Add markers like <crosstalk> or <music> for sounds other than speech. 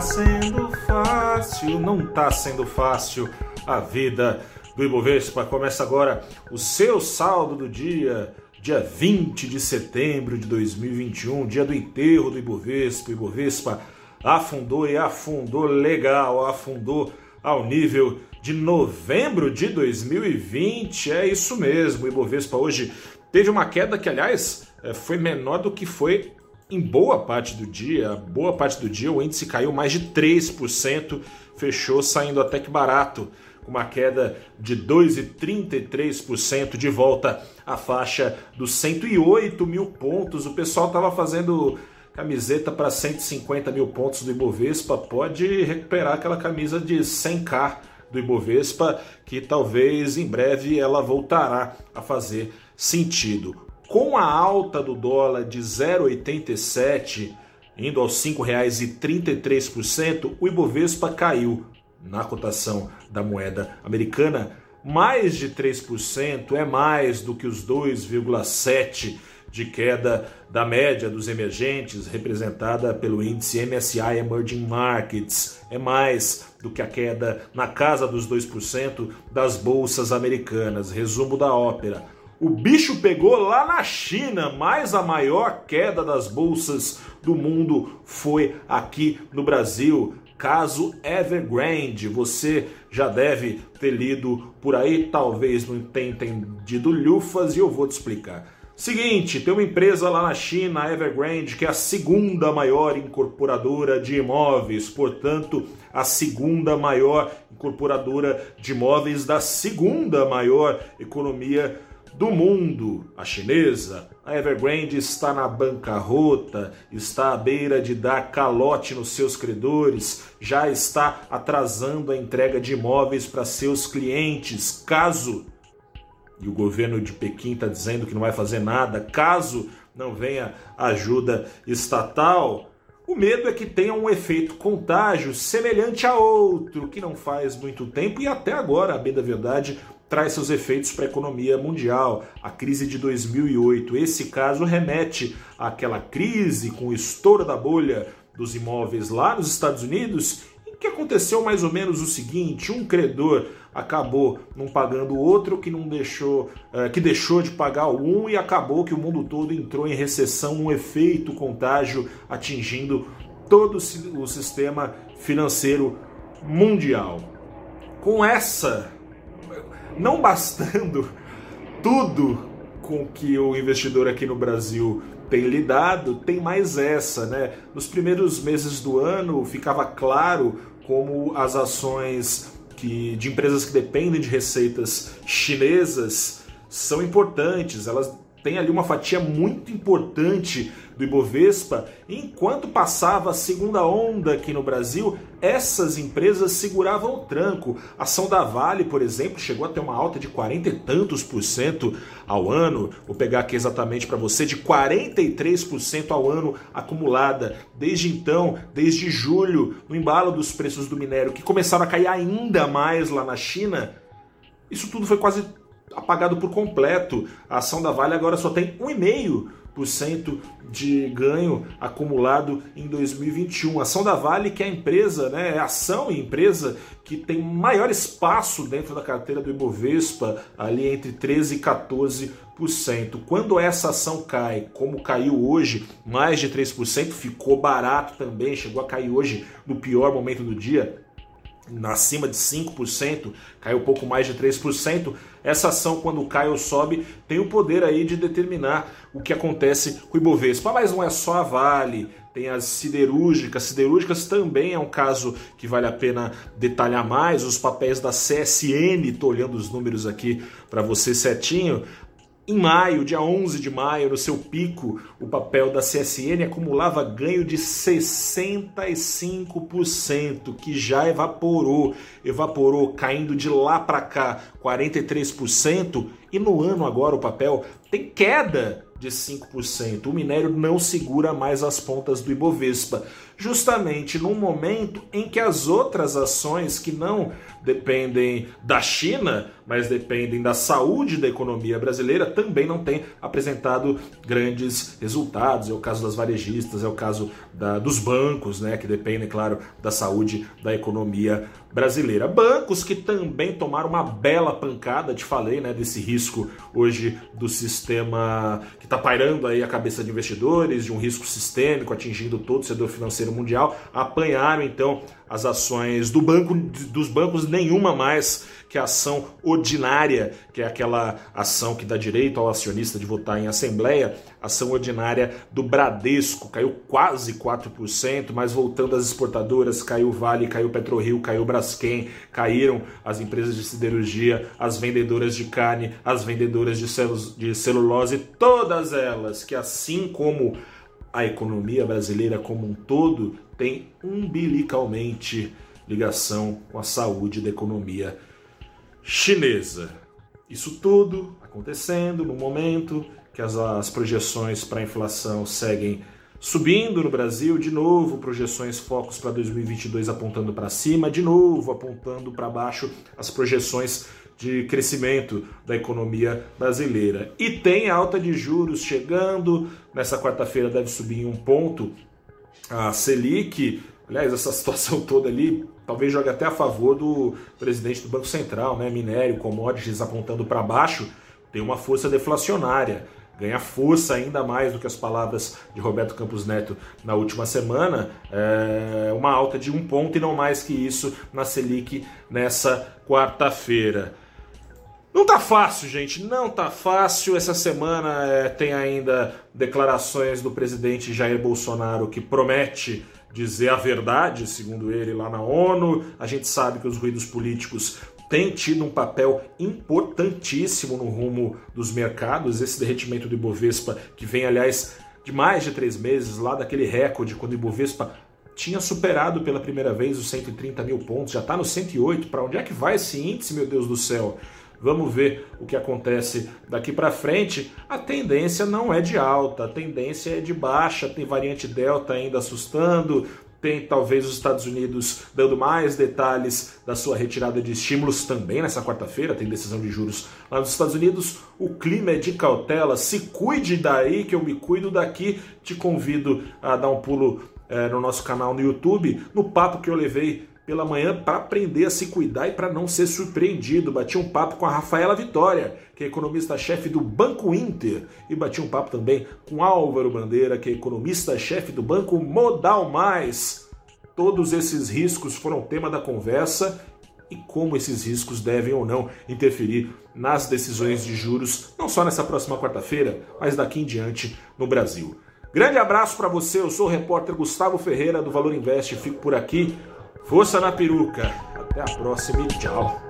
sendo fácil, não tá sendo fácil a vida do Ibovespa. Começa agora o seu saldo do dia, dia 20 de setembro de 2021, dia do enterro do Ibovespa. O Ibovespa afundou e afundou legal, afundou ao nível de novembro de 2020. É isso mesmo, o Ibovespa hoje teve uma queda que, aliás, é, foi menor do que foi em boa parte do dia, boa parte do dia o índice caiu mais de 3%, fechou saindo até que barato, com uma queda de 2,33% de volta à faixa dos 108 mil pontos. O pessoal estava fazendo camiseta para 150 mil pontos do Ibovespa, pode recuperar aquela camisa de 100k do Ibovespa, que talvez em breve ela voltará a fazer sentido. Com a alta do dólar de 0,87, indo aos R$ 5,33%, o Ibovespa caiu na cotação da moeda americana mais de 3%, é mais do que os 2,7% de queda da média dos emergentes, representada pelo índice MSI Emerging Markets. É mais do que a queda na casa dos 2% das bolsas americanas. Resumo da ópera. O bicho pegou lá na China, mas a maior queda das bolsas do mundo foi aqui no Brasil. Caso Evergrande, você já deve ter lido por aí, talvez não tenha entendido lufas e eu vou te explicar. Seguinte, tem uma empresa lá na China, a Evergrande, que é a segunda maior incorporadora de imóveis, portanto, a segunda maior incorporadora de imóveis da segunda maior economia do mundo, a chinesa, a Evergrande está na bancarrota, está à beira de dar calote nos seus credores, já está atrasando a entrega de imóveis para seus clientes. Caso, e o governo de Pequim está dizendo que não vai fazer nada, caso não venha ajuda estatal, o medo é que tenha um efeito contágio semelhante a outro que não faz muito tempo e até agora, a bem da verdade, traz seus efeitos para a economia mundial, a crise de 2008. Esse caso remete àquela crise com o estouro da bolha dos imóveis lá nos Estados Unidos, em que aconteceu mais ou menos o seguinte: um credor acabou não pagando o outro, que não deixou, uh, que deixou de pagar o um e acabou que o mundo todo entrou em recessão, um efeito contágio atingindo todo o sistema financeiro mundial. Com essa não bastando tudo com que o investidor aqui no Brasil tem lidado, tem mais essa, né? Nos primeiros meses do ano ficava claro como as ações que, de empresas que dependem de receitas chinesas são importantes, elas têm ali uma fatia muito importante do Ibovespa, enquanto passava a segunda onda aqui no Brasil, essas empresas seguravam o tranco. A ação da Vale, por exemplo, chegou a ter uma alta de 40 e tantos por cento ao ano. Vou pegar aqui exatamente para você, de 43% ao ano acumulada. Desde então, desde julho, no embalo dos preços do minério, que começaram a cair ainda mais lá na China, isso tudo foi quase apagado por completo. A ação da Vale agora só tem 1,5% de ganho acumulado em 2021. A ação da Vale, que é a empresa, né, é ação e empresa que tem maior espaço dentro da carteira do Ibovespa, ali entre 13% e 14%. Quando essa ação cai, como caiu hoje, mais de 3%, ficou barato também, chegou a cair hoje no pior momento do dia, acima de 5%, caiu pouco mais de 3%. Essa ação, quando cai ou sobe, tem o poder aí de determinar o que acontece com o Ibovespa. Mas não é só a Vale, tem as siderúrgicas. Siderúrgicas também é um caso que vale a pena detalhar mais. Os papéis da CSN, estou olhando os números aqui para você certinho. Em maio, dia 11 de maio, no seu pico, o papel da CSN acumulava ganho de 65%, que já evaporou, evaporou caindo de lá para cá 43%, e no ano agora o papel tem queda de 5%. O minério não segura mais as pontas do Ibovespa, justamente num momento em que as outras ações que não dependem da China, mas dependem da saúde da economia brasileira, também não têm apresentado grandes resultados. É o caso das varejistas, é o caso da, dos bancos, né, que dependem, claro, da saúde da economia brasileira. Bancos que também tomaram uma bela pancada, te falei, né, desse risco hoje do sistema que está pairando aí a cabeça de investidores, de um risco sistêmico atingindo todo o setor financeiro mundial, apanharam então as ações do banco, dos bancos, nenhuma mais que a ação ordinária, que é aquela ação que dá direito ao acionista de votar em assembleia, ação ordinária do Bradesco, caiu quase 4%, mas voltando às exportadoras, caiu Vale, caiu PetroRio, caiu Braskem, caíram as empresas de siderurgia, as vendedoras de carne, as vendedoras de, de celulose, todas elas que assim como a economia brasileira como um todo tem umbilicalmente ligação com a saúde da economia chinesa. Isso tudo acontecendo no momento que as, as projeções para a inflação seguem subindo no Brasil, de novo projeções focos para 2022 apontando para cima, de novo apontando para baixo as projeções de crescimento da economia brasileira. E tem alta de juros chegando, nessa quarta-feira deve subir em um ponto a Selic, aliás, essa <laughs> situação toda ali talvez jogue até a favor do presidente do Banco Central, né? Minério, commodities apontando para baixo, tem uma força deflacionária. Ganha força ainda mais do que as palavras de Roberto Campos Neto na última semana, é uma alta de um ponto e não mais que isso na Selic nessa quarta-feira. Não tá fácil, gente, não tá fácil. Essa semana é, tem ainda declarações do presidente Jair Bolsonaro que promete dizer a verdade, segundo ele, lá na ONU. A gente sabe que os ruídos políticos têm tido um papel importantíssimo no rumo dos mercados. Esse derretimento do Ibovespa, que vem, aliás, de mais de três meses, lá daquele recorde, quando o Ibovespa tinha superado pela primeira vez os 130 mil pontos, já está no 108. Para onde é que vai esse índice, meu Deus do céu? Vamos ver o que acontece daqui para frente. A tendência não é de alta, a tendência é de baixa. Tem variante Delta ainda assustando, tem talvez os Estados Unidos dando mais detalhes da sua retirada de estímulos também nessa quarta-feira, tem decisão de juros lá nos Estados Unidos. O clima é de cautela, se cuide daí que eu me cuido daqui. Te convido a dar um pulo é, no nosso canal no YouTube, no papo que eu levei pela manhã para aprender a se cuidar e para não ser surpreendido. Bati um papo com a Rafaela Vitória, que é economista-chefe do Banco Inter, e bati um papo também com Álvaro Bandeira, que é economista-chefe do Banco Modal Mais. Todos esses riscos foram tema da conversa e como esses riscos devem ou não interferir nas decisões de juros, não só nessa próxima quarta-feira, mas daqui em diante no Brasil. Grande abraço para você, eu sou o repórter Gustavo Ferreira do Valor Invest, fico por aqui. Força na peruca. Até a próxima e tchau.